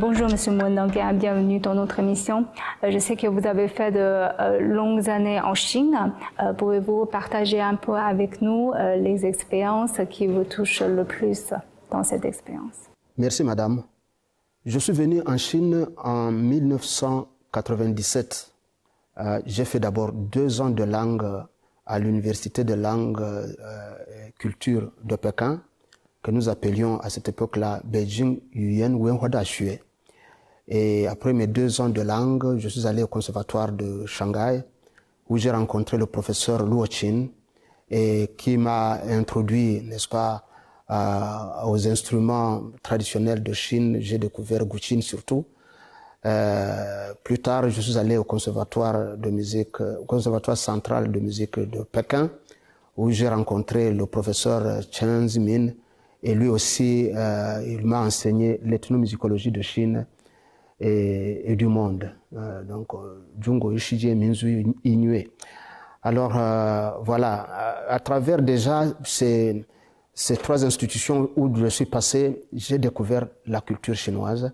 Bonjour Monsieur Mouendanguin, bienvenue dans notre émission. Euh, je sais que vous avez fait de euh, longues années en Chine. Euh, pouvez-vous partager un peu avec nous les expériences qui vous touchent le plus dans cette expérience? Merci Madame. Je suis venu en Chine en 1997. J'ai fait d'abord deux ans de langue à l'université de langue et culture de Pékin que nous appelions à cette époque-là Beijing Yuan Wenhua. Et après mes deux ans de langue, je suis allé au conservatoire de Shanghai où j'ai rencontré le professeur Luo Qin et qui m'a introduit, n'est-ce pas, aux instruments traditionnels de Chine. J'ai découvert Guqin surtout. Euh, plus tard, je suis allé au conservatoire de musique, au conservatoire central de musique de Pékin, où j'ai rencontré le professeur Chen Zimin, et lui aussi, euh, il m'a enseigné l'ethnomusicologie de Chine et, du monde. Euh, donc, Jungo Ishiji Minzu Inue. Alors, euh, voilà, à, travers déjà ces, ces trois institutions où je suis passé, j'ai découvert la culture chinoise,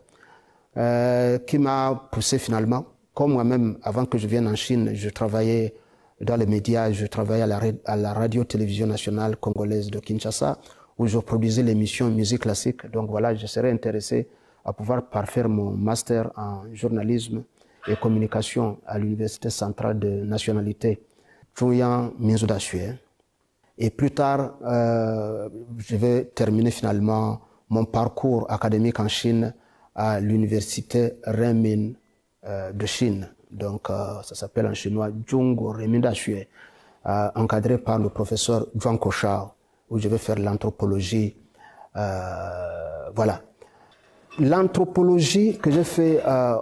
euh, qui m'a poussé finalement, comme moi-même, avant que je vienne en Chine, je travaillais dans les médias, je travaillais à la, à la radio-télévision nationale congolaise de Kinshasa, où je produisais l'émission Musique classique. Donc voilà, je serais intéressé à pouvoir parfaire mon master en journalisme et communication à l'Université centrale de nationalité Zhuang Minzu Et plus tard, euh, je vais terminer finalement mon parcours académique en Chine à l'université Renmin euh, de Chine. Donc, euh, ça s'appelle en chinois Zhongguo Renmin Daxue, euh, encadré par le professeur Zhuang Koshao où je vais faire l'anthropologie. Voilà. L'anthropologie que j'ai fait euh,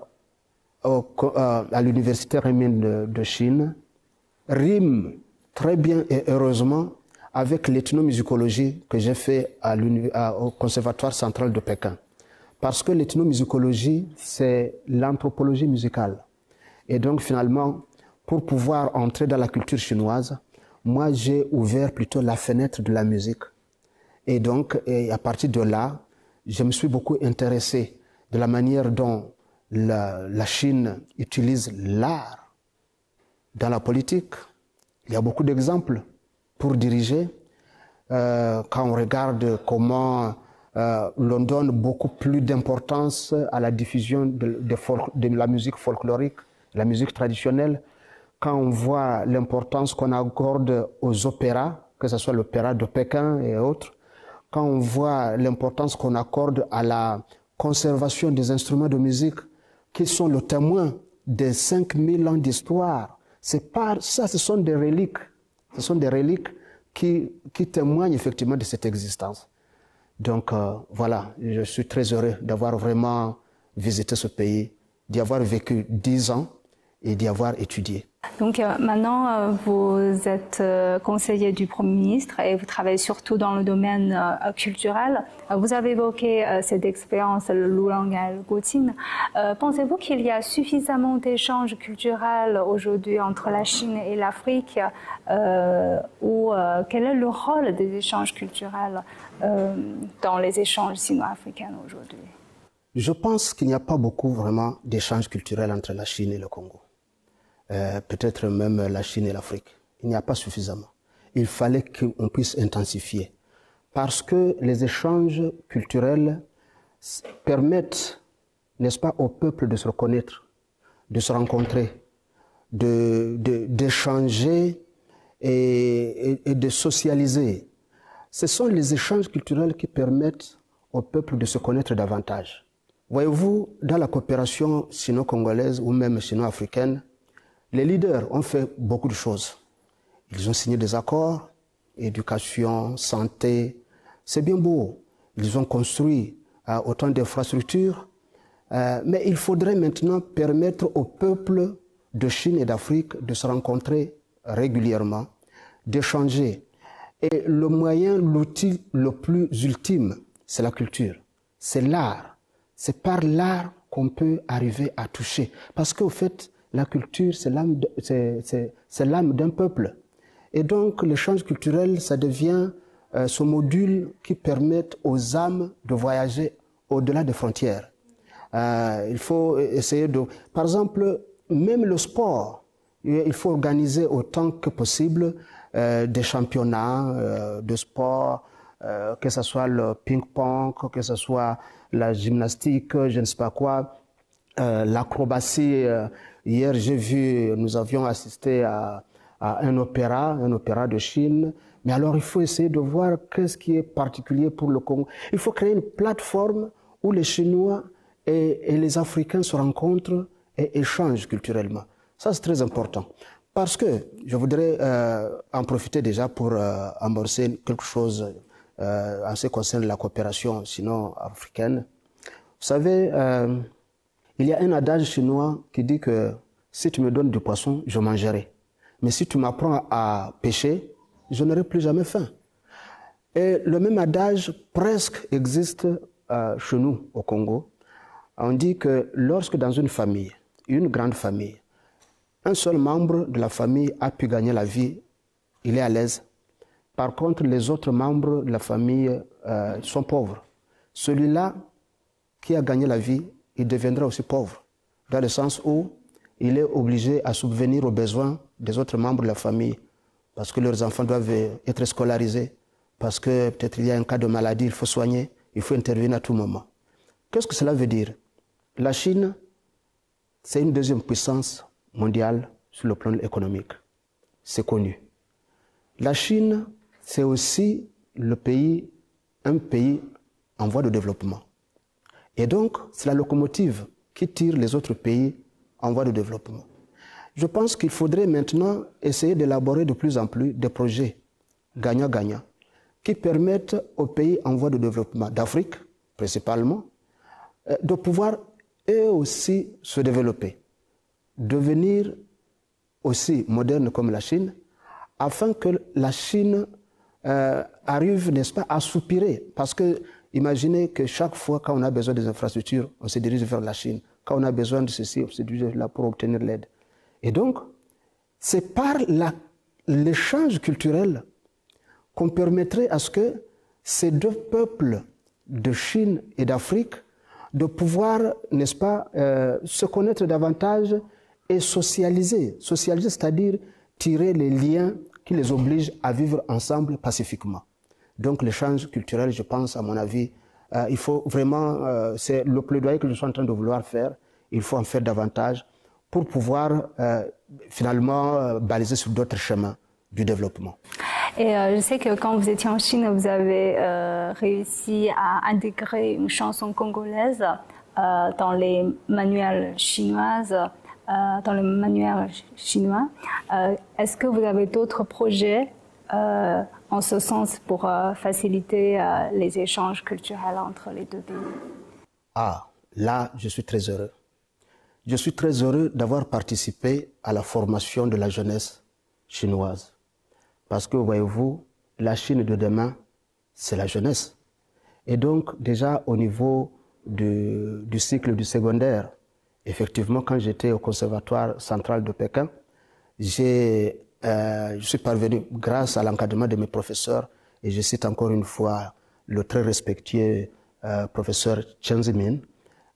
au, euh, à l'université Renmin de, de, Chine rime très bien et heureusement avec l'ethnomusicologie que j'ai fait à, au Conservatoire central de Pékin. Parce que l'ethnomusicologie, c'est l'anthropologie musicale. Et donc finalement, pour pouvoir entrer dans la culture chinoise, moi j'ai ouvert plutôt la fenêtre de la musique. Et donc, et à partir de là, je me suis beaucoup intéressé de la manière dont la, Chine utilise l'art dans la politique. Il y a beaucoup d'exemples pour diriger. Euh, quand on regarde comment euh, l'on donne beaucoup plus d'importance à la diffusion de, de, la musique folklorique, la musique traditionnelle, quand on voit l'importance qu'on accorde aux opéras, que ce soit l'opéra de Pékin et autres, quand on voit l'importance qu'on accorde à la conservation des instruments de musique, qui sont le témoin des 5000 ans d'histoire, pas ça, ce sont des reliques. Ce sont des reliques qui, qui témoignent effectivement de cette existence. Donc euh, voilà, je suis très heureux d'avoir vraiment visité ce pays, d'y avoir vécu dix ans et d'y avoir étudié. Donc euh, maintenant, euh, vous êtes euh, conseiller du Premier ministre et vous travaillez surtout dans le domaine culturel. vous avez évoqué cette expérience, le le Guqin. Pensez-vous qu'il y a suffisamment d'échanges culturels aujourd'hui entre la Chine et l'Afrique ou quel est le rôle des échanges culturels dans les échanges sino-africains aujourd'hui? Je pense qu'il n'y a pas beaucoup vraiment d'échanges culturels entre la Chine et le Congo euh, peut-être même la Chine et l'Afrique. Il n'y a pas suffisamment. Il fallait qu'on puisse intensifier. Parce que les échanges culturels permettent, n'est-ce pas, au peuple de se reconnaître, de se rencontrer, de, d'échanger et, et, et de socialiser. Ce sont les échanges culturels qui permettent au peuple de se connaître davantage. Voyez-vous, dans la coopération sino-congolaise ou même sino-africaine, les leaders ont fait beaucoup de choses. Ils ont signé des accords, éducation, santé. C'est bien beau. Ils ont construit euh, autant d'infrastructures. Euh, mais il faudrait maintenant permettre au peuple de Chine et d'Afrique de se rencontrer régulièrement, d'échanger. Et le moyen, l'outil le plus ultime, c'est la culture, c'est l'art. C'est par l'art qu'on peut arriver à toucher. Parce qu'au fait, la culture, c'est l'âme, d'un peuple. Et donc, l'échange culturel, ça devient euh, ce module qui permet aux âmes de voyager au-delà des frontières. Euh, il faut essayer de... Par exemple, même le sport, il faut organiser autant que possible euh, des championnats de sport, que ce soit le ping-pong, que ce soit la gymnastique, je ne sais pas quoi, l'acrobatie. Hier, j'ai vu, nous avions assisté à, un opéra, un opéra de Chine. Mais alors, il faut essayer de voir qu'est-ce qui est particulier pour le Congo. Il faut créer une plateforme où les Chinois et, et les Africains se rencontrent et échangent culturellement. Ça, c'est très important. Parce que je voudrais euh, en profiter déjà pour euh, amorcer quelque chose euh, en ce qui concerne la coopération sinon africaine. Vous savez, euh, il y a un adage chinois qui dit que si tu me donnes du poisson, je mangerai. Mais si tu m'apprends à pêcher, je n'aurai plus jamais faim. Et le même adage presque existe euh, chez nous au Congo. On dit que lorsque dans une famille, une grande famille, un seul membre de la famille a pu gagner la vie, il est à l'aise. Par contre, les autres membres de la famille euh, sont pauvres. Celui-là qui a gagné la vie, il deviendra aussi pauvre, dans le sens où il est obligé à subvenir aux besoins des autres membres de la famille, parce que leurs enfants doivent être scolarisés, parce que peut-être il y a un cas de maladie, il faut soigner, il faut intervenir à tout moment. Qu'est-ce que cela veut dire? La Chine, c'est une deuxième puissance mondiale sur le plan économique. C'est connu. La Chine, c'est aussi le pays, un pays en voie de développement. Et donc, c'est la locomotive qui tire les autres pays en voie de développement. Je pense qu'il faudrait maintenant essayer d'élaborer de plus en plus des projets gagnant-gagnant qui permettent aux pays en voie de développement d'Afrique, principalement, euh, de pouvoir eux aussi se développer, devenir aussi modernes comme la Chine, afin que la Chine euh, arrive, n'est-ce pas, à soupirer. Parce que imaginez que chaque fois quand on a besoin des infrastructures, on se dirige vers la Chine. Quand on a besoin de ceci, on se dirige là pour obtenir l'aide. Et donc, c'est par l'échange culturel qu'on permettrait à ce que ces deux peuples de Chine et d'Afrique de pouvoir, n'est-ce pas, euh, se connaître davantage et socialiser. Socialiser, c'est-à-dire tirer les liens qui les obligent à vivre ensemble pacifiquement. Donc l'échange culturel, je pense, à mon avis, euh, il faut vraiment, euh, c'est le plaidoyer que je suis en train de vouloir faire, il faut en faire davantage pour pouvoir euh, finalement baliser sur d'autres chemins du développement. Et je sais que quand vous étiez en Chine, vous avez réussi à intégrer une chanson congolaise dans les manuels chinoises, dans le manuel chinois. Est-ce que vous avez d'autres projets en ce sens pour euh, faciliter euh, les échanges culturels entre les deux pays Ah, là, je suis très heureux. Je suis très heureux d'avoir participé à la formation de la jeunesse chinoise. Parce que, voyez-vous, la Chine de demain, c'est la jeunesse. Et donc, déjà au niveau du, du cycle du secondaire, effectivement, quand j'étais au Conservatoire central de Pékin, j'ai, euh, je suis parvenu, grâce à l'encadrement de mes professeurs, et je cite encore une fois le très respectueux euh, professeur Chen Zimin,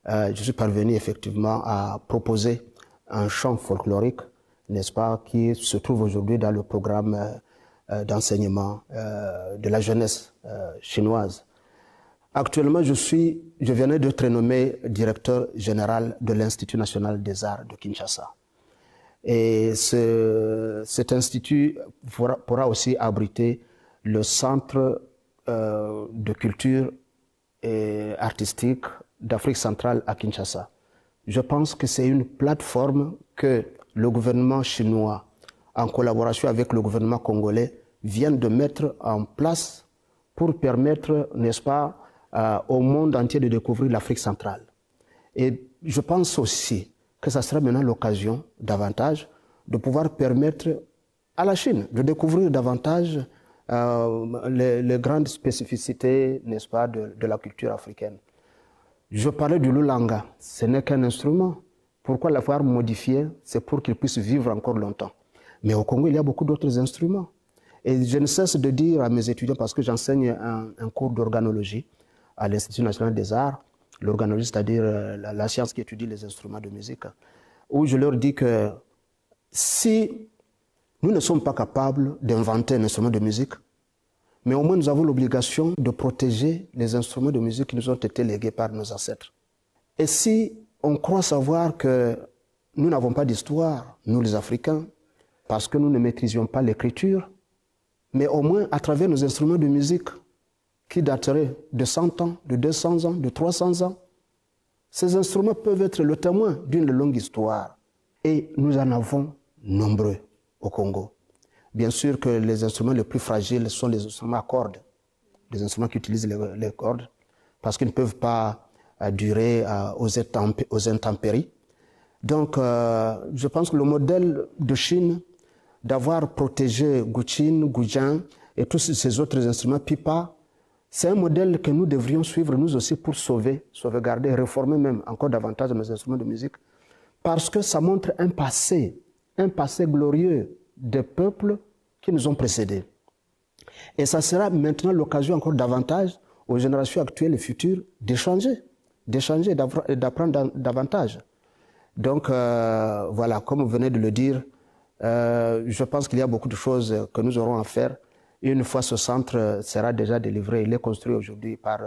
euh, je suis parvenu effectivement à proposer un chant folklorique, n'est-ce pas, qui se trouve aujourd'hui dans le programme d'enseignement de la jeunesse chinoise. Actuellement, je suis, je venais d'être nommé directeur général de l'Institut national des arts de Kinshasa. Et ce, cet institut pourra, pourra, aussi abriter le centre euh, de culture et artistique d'Afrique centrale à Kinshasa. Je pense que c'est une plateforme que le gouvernement chinois, en collaboration avec le gouvernement congolais, vient de mettre en place pour permettre, n'est-ce pas, euh, au monde entier de découvrir l'Afrique centrale. Et je pense aussi que ça sera maintenant l'occasion davantage de pouvoir permettre à la Chine de découvrir davantage euh, les, grandes spécificités, n'est-ce pas, de, la culture africaine. Je parlais du lulanga, ce n'est qu'un instrument. Pourquoi l'avoir modifié? C'est pour qu'il puisse vivre encore longtemps. Mais au Congo, il y a beaucoup d'autres instruments. Et je ne cesse de dire à mes étudiants, parce que j'enseigne un cours d'organologie à l'Institut national des arts, l'organologie, c'est-à-dire la, la, science qui étudie les instruments de musique, où je leur dis que si nous ne sommes pas capables d'inventer un instrument de musique, mais au moins nous avons l'obligation de protéger les instruments de musique qui nous ont été légués par nos ancêtres. Et si on croit savoir que nous n'avons pas d'histoire, nous les Africains, parce que nous ne maîtrisions pas l'écriture, mais au moins à travers nos instruments de musique qui dateraient de 100 ans, de 200 ans, de 300 ans, ces instruments peuvent être le témoin d'une longue histoire. Et nous en avons nombreux au Congo. Bien sûr que les instruments les plus fragiles sont les instruments à cordes, les instruments qui utilisent les, cordes, parce qu'ils ne peuvent pas euh, durer euh, aux, intempéries. Donc, euh, je pense que le modèle de Chine d'avoir protégé Guchin, Gujan et tous ces autres instruments, pipa, c'est un modèle que nous devrions suivre nous aussi pour sauver, sauvegarder, réformer même encore davantage nos instruments de musique, parce que ça montre un passé, un passé glorieux des peuples qui nous ont précédés. Et ça sera maintenant l'occasion encore davantage aux générations actuelles et futures d'échanger, d'échanger, d'apprendre davantage. Donc euh, voilà, comme vous venez de le dire, euh, je pense qu'il y a beaucoup de choses que nous aurons à faire. Une fois ce centre sera déjà délivré, il est construit aujourd'hui par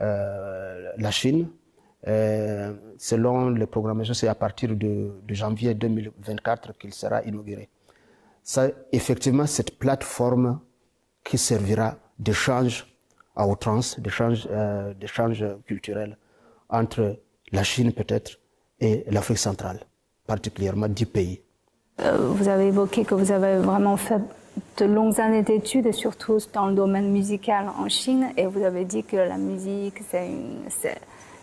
euh, la Chine. selon les programmations, c'est à partir de, janvier 2024 qu'il sera inauguré. C'est effectivement cette plateforme qui servira d'échange à outrance, d'échange euh, culturel entre la Chine peut-être et l'Afrique centrale, particulièrement dix pays. Euh, vous avez évoqué que vous avez vraiment fait de longues années d'études, surtout dans le domaine musical en Chine, et vous avez dit que la musique,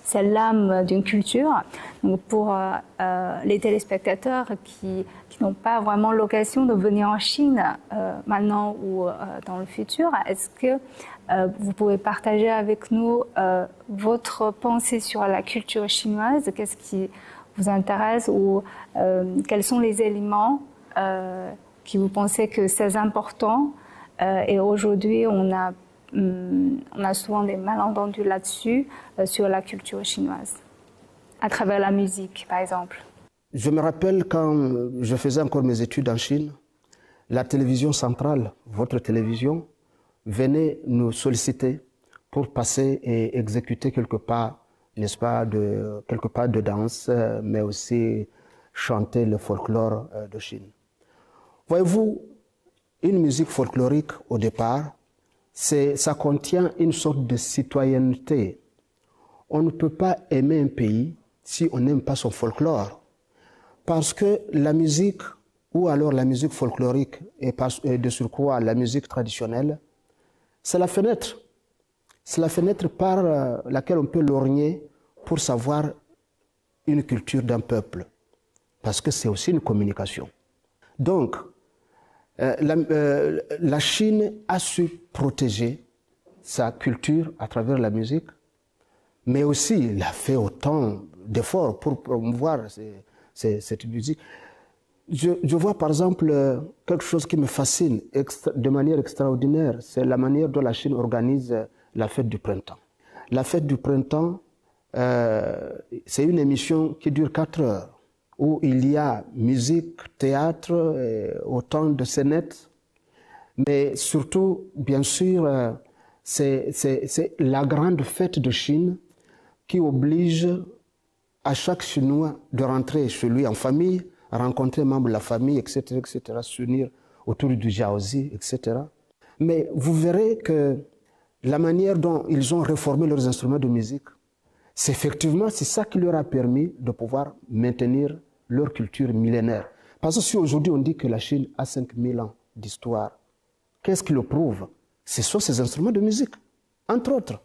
c'est l'âme d'une culture. Donc pour euh, euh, les téléspectateurs qui, qui n'ont pas vraiment l'occasion de venir en Chine maintenant ou dans le futur, est-ce que vous pouvez partager avec nous votre pensée sur la culture chinoise? Qu'est-ce qui vous intéresse ou euh, quels sont les éléments euh, qui vous pensez que c'est important euh, et aujourd'hui on a hum, on a souvent des malentendus là-dessus sur la culture chinoise à travers la musique par exemple. Je me rappelle quand je faisais encore mes études en Chine, la télévision centrale, votre télévision, venait nous solliciter pour passer et exécuter quelque part n'est-ce pas, de quelque part de danse, mais aussi chanter le folklore euh, de Chine. Voyez-vous, une musique folklorique au départ, ça contient une sorte de citoyenneté. On ne peut pas aimer un pays si on n'aime pas son folklore. Parce que la musique, ou alors la musique folklorique, et de surcroît la musique traditionnelle, c'est la fenêtre c'est la fenêtre par euh, laquelle on peut lorgner pour savoir une culture d'un peuple, parce que c'est aussi une communication. Donc, euh, euh, la, Chine a su protéger sa culture à travers la musique, mais aussi il a fait autant d'efforts pour promouvoir cette musique. Je, vois par exemple quelque chose qui me fascine de manière extraordinaire, c'est la manière dont la Chine organise la fête du printemps. La fête du printemps, euh, c'est une émission qui dure quatre heures, où il y a musique, théâtre, et autant de scénettes, mais surtout, bien sûr, euh, c'est la grande fête de Chine qui oblige à chaque Chinois de rentrer chez lui en famille, rencontrer membres de la famille, etc., etc., s'unir autour du jiaozi, etc. Mais vous verrez que la manière dont ils ont réformé leurs instruments de musique, c'est effectivement c'est ça qui leur a permis de pouvoir maintenir leur culture millénaire. Parce que si aujourd'hui on dit que la Chine a 5000 ans d'histoire, qu'est-ce qui le prouve? Ce sont ces instruments de musique, entre autres,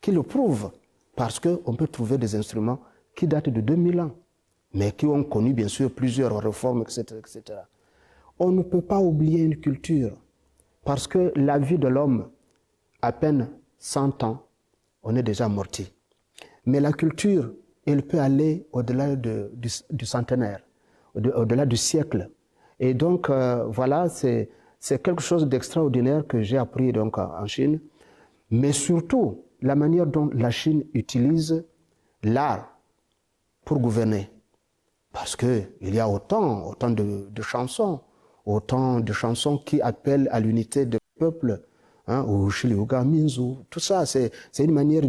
qui le prouvent. Parce qu'on peut trouver des instruments qui datent de 2000 ans, mais qui ont connu bien sûr plusieurs réformes, etc. etc. On ne peut pas oublier une culture, parce que la vie de l'homme à peine 100 ans, on est déjà morti. Mais la culture, elle peut aller au-delà du, centenaire, au-delà du siècle. Et donc, euh, voilà, c'est quelque chose d'extraordinaire que j'ai appris donc en Chine. Mais surtout, la manière dont la Chine utilise l'art pour gouverner. Parce qu'il y a autant, autant de, chansons, autant de chansons qui appellent à l'unité du peuple, hein, ou Minzu, tout ça, c'est une manière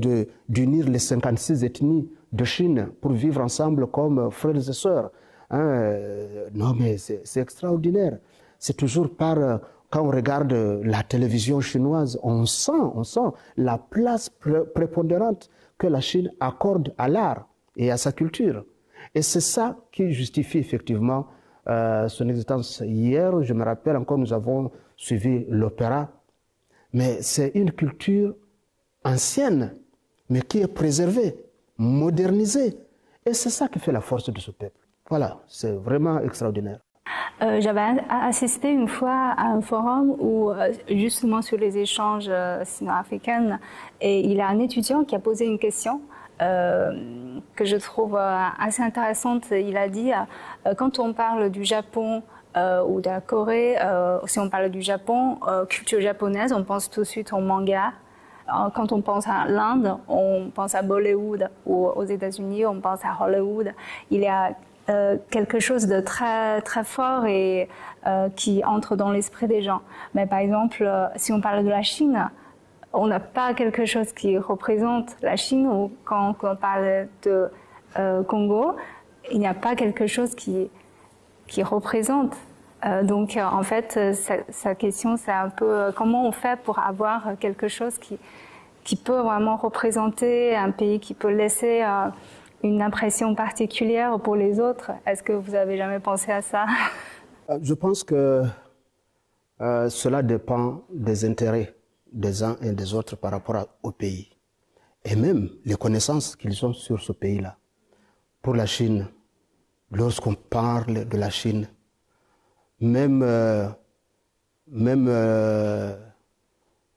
d'unir les 56 ethnies de Chine pour vivre ensemble comme frères et sœurs. Hein. Non, mais c'est extraordinaire. C'est toujours par, quand on regarde la télévision chinoise, on sent, on sent la place prépondérante que la Chine accorde à l'art et à sa culture. Et c'est ça qui justifie effectivement euh, son existence. Hier, je me rappelle encore, nous avons suivi l'opéra, mais c'est une culture ancienne, mais qui est préservée, modernisée. Et c'est ça qui fait la force de ce peuple. Voilà, c'est vraiment extraordinaire. Euh, j'avais assisté une fois à un forum où, euh, justement sur les échanges sino-africains, et il y a un étudiant qui a posé une question euh, que je trouve euh, assez intéressante. Il a dit, euh, quand on parle du Japon ou de la Corée, si on parle du Japon, culture japonaise, on pense tout de suite au manga. Quand on pense à l'Inde, on pense à Bollywood ou aux États-Unis, on pense à Hollywood. Il y a quelque chose de très très fort et qui entre dans l'esprit des gens. Mais par exemple, si on parle de la Chine, on n'a pas quelque chose qui représente la Chine ou quand, on parle de euh, Congo, il n'y a pas quelque chose qui, qui représente. Euh, donc euh, en fait, sa, question, c'est un peu comment on fait pour avoir quelque chose qui, qui peut vraiment représenter un pays, qui peut laisser une impression particulière pour les autres. Est-ce que vous avez jamais pensé à ça? Je pense que cela dépend des intérêts des uns et des autres par rapport au pays. Et même les connaissances qu'ils ont sur ce pays-là. Pour la Chine, lorsqu'on parle de la Chine, même, euh, même euh,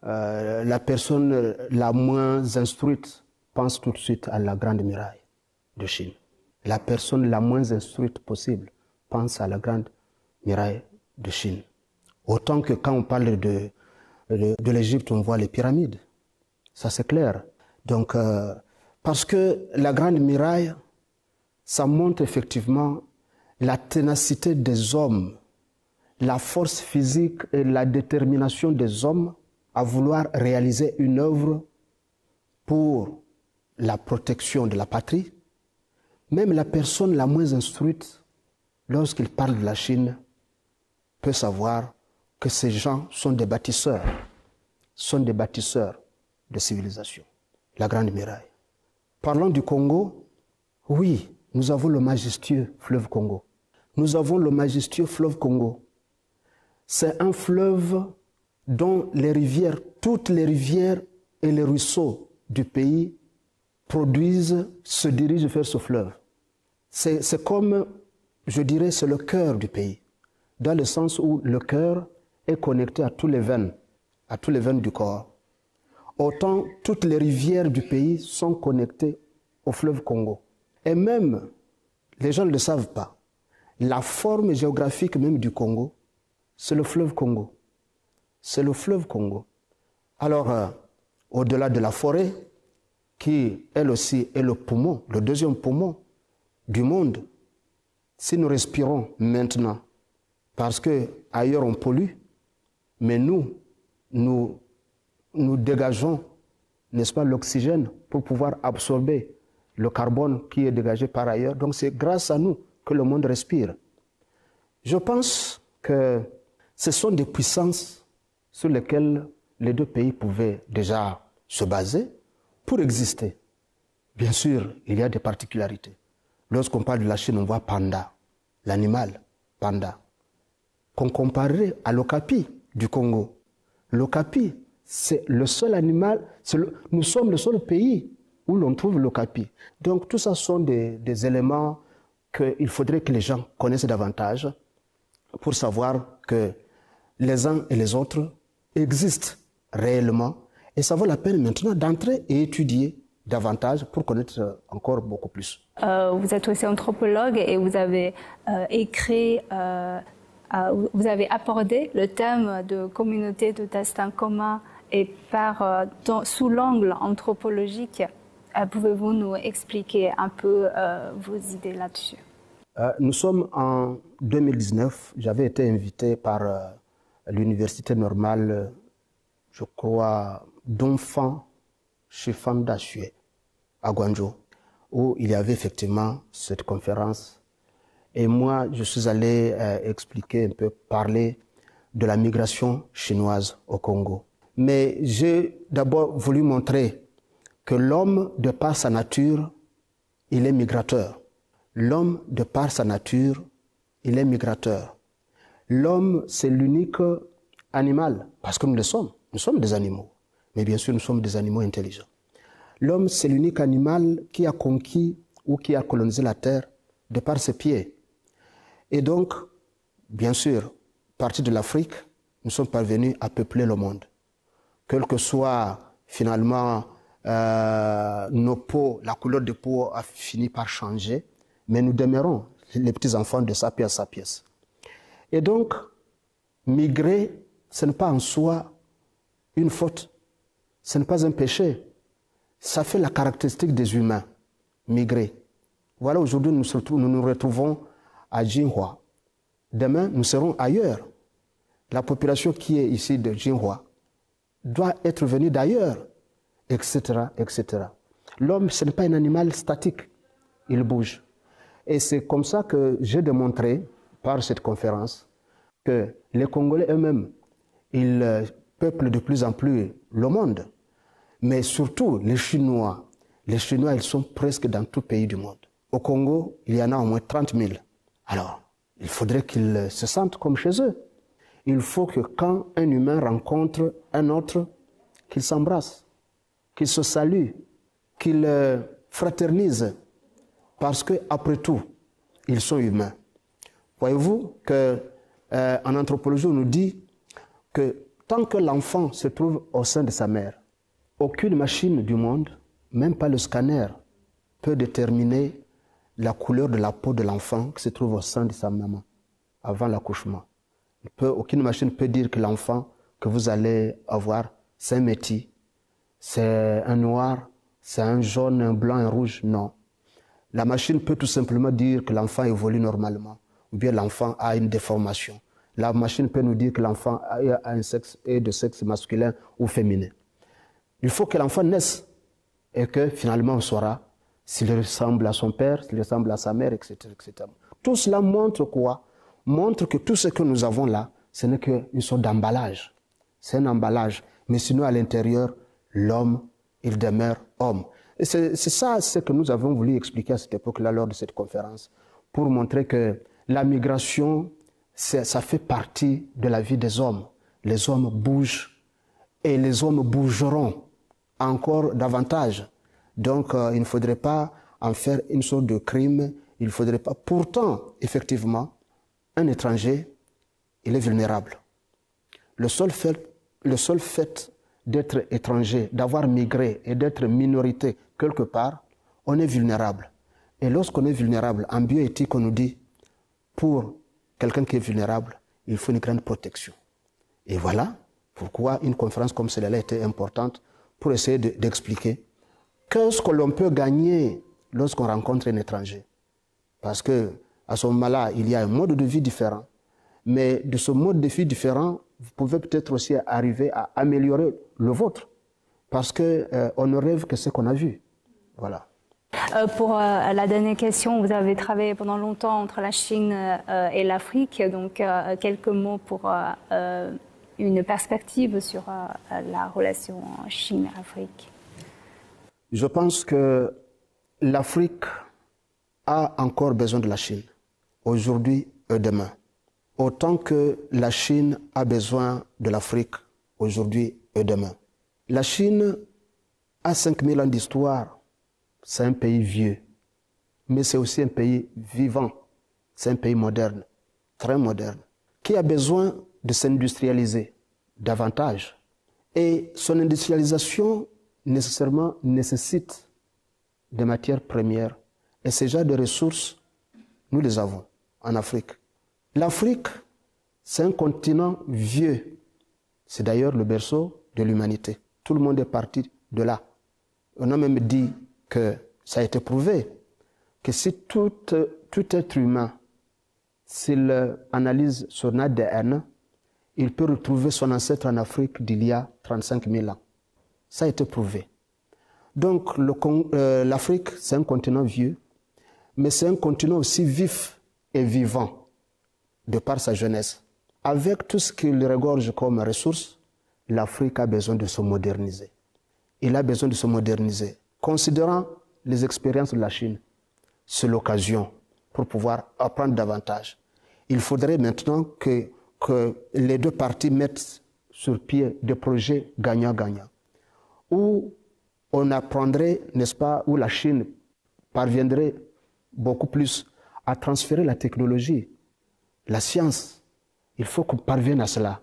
euh, la personne la moins instruite pense tout de suite à la grande muraille de Chine. La personne la moins instruite possible pense à la grande muraille de Chine. Autant que quand on parle de de, l'Égypte, on voit les pyramides. Ça, c'est clair. Donc, euh, parce que la Grande Muraille, ça montre effectivement la ténacité des hommes, la force physique et la détermination des hommes à vouloir réaliser une œuvre pour la protection de la patrie. Même la personne la moins instruite, lorsqu'il parle de la Chine, peut savoir que ces gens sont des bâtisseurs, sont des bâtisseurs de civilisation. La Grande Muraille. Parlons du Congo, oui, nous avons le majestueux fleuve Congo. Nous avons le majestueux fleuve Congo. C'est un fleuve dont les rivières, toutes les rivières et les ruisseaux du pays produisent, se dirigent vers ce fleuve. C'est comme, je dirais, c'est le cœur du pays, dans le sens où le cœur est connecté à tous les veines, à tous les veines du corps. Autant toutes les rivières du pays sont connectées au fleuve Congo. Et même, les gens ne le savent pas, la forme géographique même du Congo, c'est le fleuve Congo. C'est le fleuve Congo. Alors, euh, au-delà de la forêt, qui elle aussi est le poumon, le deuxième poumon du monde, si nous respirons maintenant, parce que ailleurs on pollue, mais nous, nous, nous dégageons, n'est-ce pas, l'oxygène pour pouvoir absorber le carbone qui est dégagé par ailleurs. Donc c'est grâce à nous que le monde respire. Je pense que ce sont des puissances sur lesquelles les deux pays pouvaient déjà se baser pour exister. Bien sûr, il y a des particularités. Lorsqu'on parle de la Chine, on voit panda, l'animal, panda, qu'on comparerait à l'okapi, du Congo. L'okapi, c'est le seul animal, nous sommes le seul pays où l'on trouve l'okapi. Donc tout ça sont des, des éléments qu'il faudrait que les gens connaissent davantage pour savoir que les uns et les autres existent réellement et ça vaut la peine maintenant d'entrer et étudier davantage pour connaître encore beaucoup plus. Euh, vous êtes aussi anthropologue et vous avez euh, écrit euh, vous avez abordé le thème de communauté de destin commun et par, sous l'angle anthropologique. Pouvez-vous nous expliquer un peu vos idées là-dessus? Nous sommes en 2019. J'avais été invité par l'université normale, je crois, d'enfants chez Fanda à Guangzhou, où il y avait effectivement cette conférence. Et moi, je suis allé euh, expliquer un peu, parler de la migration chinoise au Congo. Mais j'ai d'abord voulu montrer que l'homme, de par sa nature, il est migrateur. L'homme, de par sa nature, il est migrateur. L'homme, c'est l'unique animal, parce que nous le sommes. Nous sommes des animaux. Mais bien sûr, nous sommes des animaux intelligents. L'homme, c'est l'unique animal qui a conquis ou qui a colonisé la Terre de par ses pieds. Et donc, bien sûr, partie de l'Afrique, nous sommes parvenus à peupler le monde. Quel que soit finalement euh, nos peaux, la couleur de peau a fini par changer, mais nous demeurons les petits enfants de sa pièce sa pièce. Et donc, migrer, ce n'est pas en soi une faute, ce n'est pas un péché, ça fait la caractéristique des humains, migrer. Voilà, aujourd'hui, nous, nous retrouvons à Jinhua. Demain, nous serons ailleurs. La population qui est ici de Jinhua doit être venue d'ailleurs, etc., etc. L'homme, ce n'est pas un animal statique, il bouge. Et c'est comme ça que j'ai démontré par cette conférence que les Congolais eux-mêmes, ils euh, peuplent de plus en plus le monde. Mais surtout, les Chinois, les Chinois, ils sont presque dans tout pays du monde. Au Congo, il y en a au moins 30 000. Alors, il faudrait qu'ils se sentent comme chez eux. Il faut que quand un humain rencontre un autre, qu'il s'embrasse, qu'il se salue, qu'il euh, fraternise, parce que après tout, ils sont humains. Voyez-vous que euh, en anthropologie, on nous dit que tant que l'enfant se trouve au sein de sa mère, aucune machine du monde, même pas le scanner, peut déterminer la couleur de la peau de l'enfant qui se trouve au sein de sa maman avant l'accouchement. Aucune machine peut dire que l'enfant que vous allez avoir, c'est un métis, c'est un noir, c'est un jaune, un blanc, un rouge. Non. La machine peut tout simplement dire que l'enfant évolue normalement ou bien l'enfant a une déformation. La machine peut nous dire que l'enfant a un sexe est de sexe masculin ou féminin. Il faut que l'enfant naisse et que finalement on saura s'il ressemble à son père, s'il ressemble à sa mère, etc., etc. Tout cela montre quoi? Montre que tout ce que nous avons là, ce n'est qu'une sorte d'emballage. C'est un emballage. Mais sinon, à l'intérieur, l'homme, il demeure homme. Et c'est ça ce que nous avons voulu expliquer à cette époque-là lors de cette conférence, pour montrer que la migration, ça fait partie de la vie des hommes. Les hommes bougent et les hommes bougeront encore davantage. Donc, euh, il ne faudrait pas en faire une sorte de crime. Il ne faudrait pas. Pourtant, effectivement, un étranger, il est vulnérable. Le seul fait, le seul fait d'être étranger, d'avoir migré et d'être minorité quelque part, on est vulnérable. Et lorsqu'on est vulnérable, en bioéthique, on nous dit, pour quelqu'un qui est vulnérable, il faut une grande protection. Et voilà pourquoi une conférence comme celle-là était importante pour essayer d'expliquer qu'est-ce que l'on peut gagner lorsqu'on rencontre un étranger. Parce que à ce moment-là, il y a un mode de vie différent. Mais de ce mode de vie différent, vous pouvez peut-être aussi arriver à améliorer le vôtre. Parce qu'on euh, ne rêve que ce qu'on a vu. Voilà. Euh, pour euh, la dernière question, vous avez travaillé pendant longtemps entre la Chine euh, et l'Afrique, donc quelques mots pour une perspective sur la relation Chine-Afrique. Je pense que l'Afrique a encore besoin de la Chine, aujourd'hui et demain, autant que la Chine a besoin de l'Afrique aujourd'hui et demain. La Chine a 5000 ans d'histoire c'est un pays vieux, mais c'est aussi un pays vivant. C'est un pays moderne, très moderne, qui a besoin de s'industrialiser davantage. Et son industrialisation nécessairement nécessite des matières premières. Et ces genres de ressources, nous les avons en Afrique. L'Afrique, c'est un continent vieux. C'est d'ailleurs le berceau de l'humanité. Tout le monde est parti de là. On a même dit que ça a été prouvé que si tout, être humain, s'il analyse son ADN, il peut retrouver son ancêtre en Afrique d'il y a 35 000 ans. Ça a été prouvé. Donc euh, l'Afrique, c'est un continent vieux, mais c'est un continent aussi vif et vivant de par sa jeunesse. Avec tout ce qu'il regorge comme ressources, l'Afrique a besoin de se moderniser. Il a besoin de se moderniser. Considérant les expériences de la Chine, c'est l'occasion pour pouvoir apprendre davantage. Il faudrait maintenant que, que les deux parties mettent sur pied des projets gagnant-gagnant, où on apprendrait, n'est-ce pas, où la Chine parviendrait beaucoup plus à transférer la technologie, la science. Il faut qu'on parvienne à cela.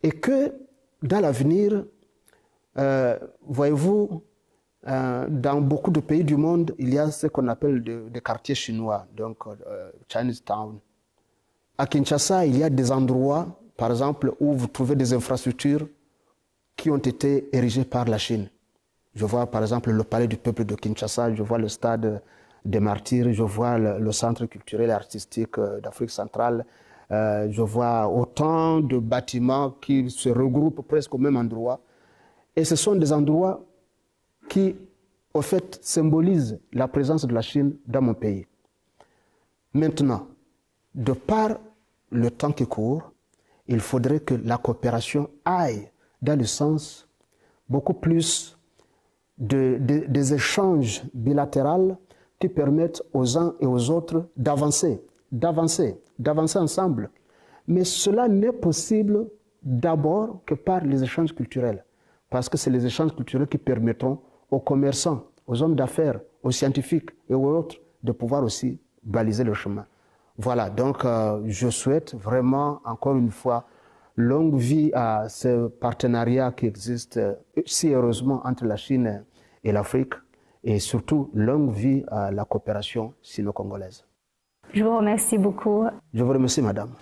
Et que dans l'avenir, euh, voyez-vous, euh, dans beaucoup de pays du monde, il y a ce qu'on appelle des quartiers chinois, donc euh, Chinatown. À Kinshasa, il y a des endroits, par exemple, où vous trouvez des infrastructures qui ont été érigées par la Chine. Je vois par exemple le palais du peuple de Kinshasa, je vois le stade des martyrs, je vois le, centre culturel et artistique euh, d'Afrique centrale, euh, je vois autant de bâtiments qui se regroupent presque au même endroit. Et ce sont des endroits qui, au fait, symbolisent la présence de la Chine dans mon pays. Maintenant, de par le temps qui court, il faudrait que la coopération aille dans le sens beaucoup plus de, des échanges bilatéraux qui permettent aux uns et aux autres d'avancer, d'avancer, d'avancer ensemble. Mais cela n'est possible d'abord que par les échanges culturels, parce que c'est les échanges culturels qui permettront aux commerçants, aux hommes d'affaires, aux scientifiques et aux autres de pouvoir aussi baliser le chemin. Voilà, donc euh, je souhaite vraiment, encore une fois, longue vie à ce partenariat qui existe euh, si heureusement entre la Chine et l'Afrique et surtout longue vie à la coopération sino-congolaise. Je vous remercie beaucoup. Je vous remercie, madame.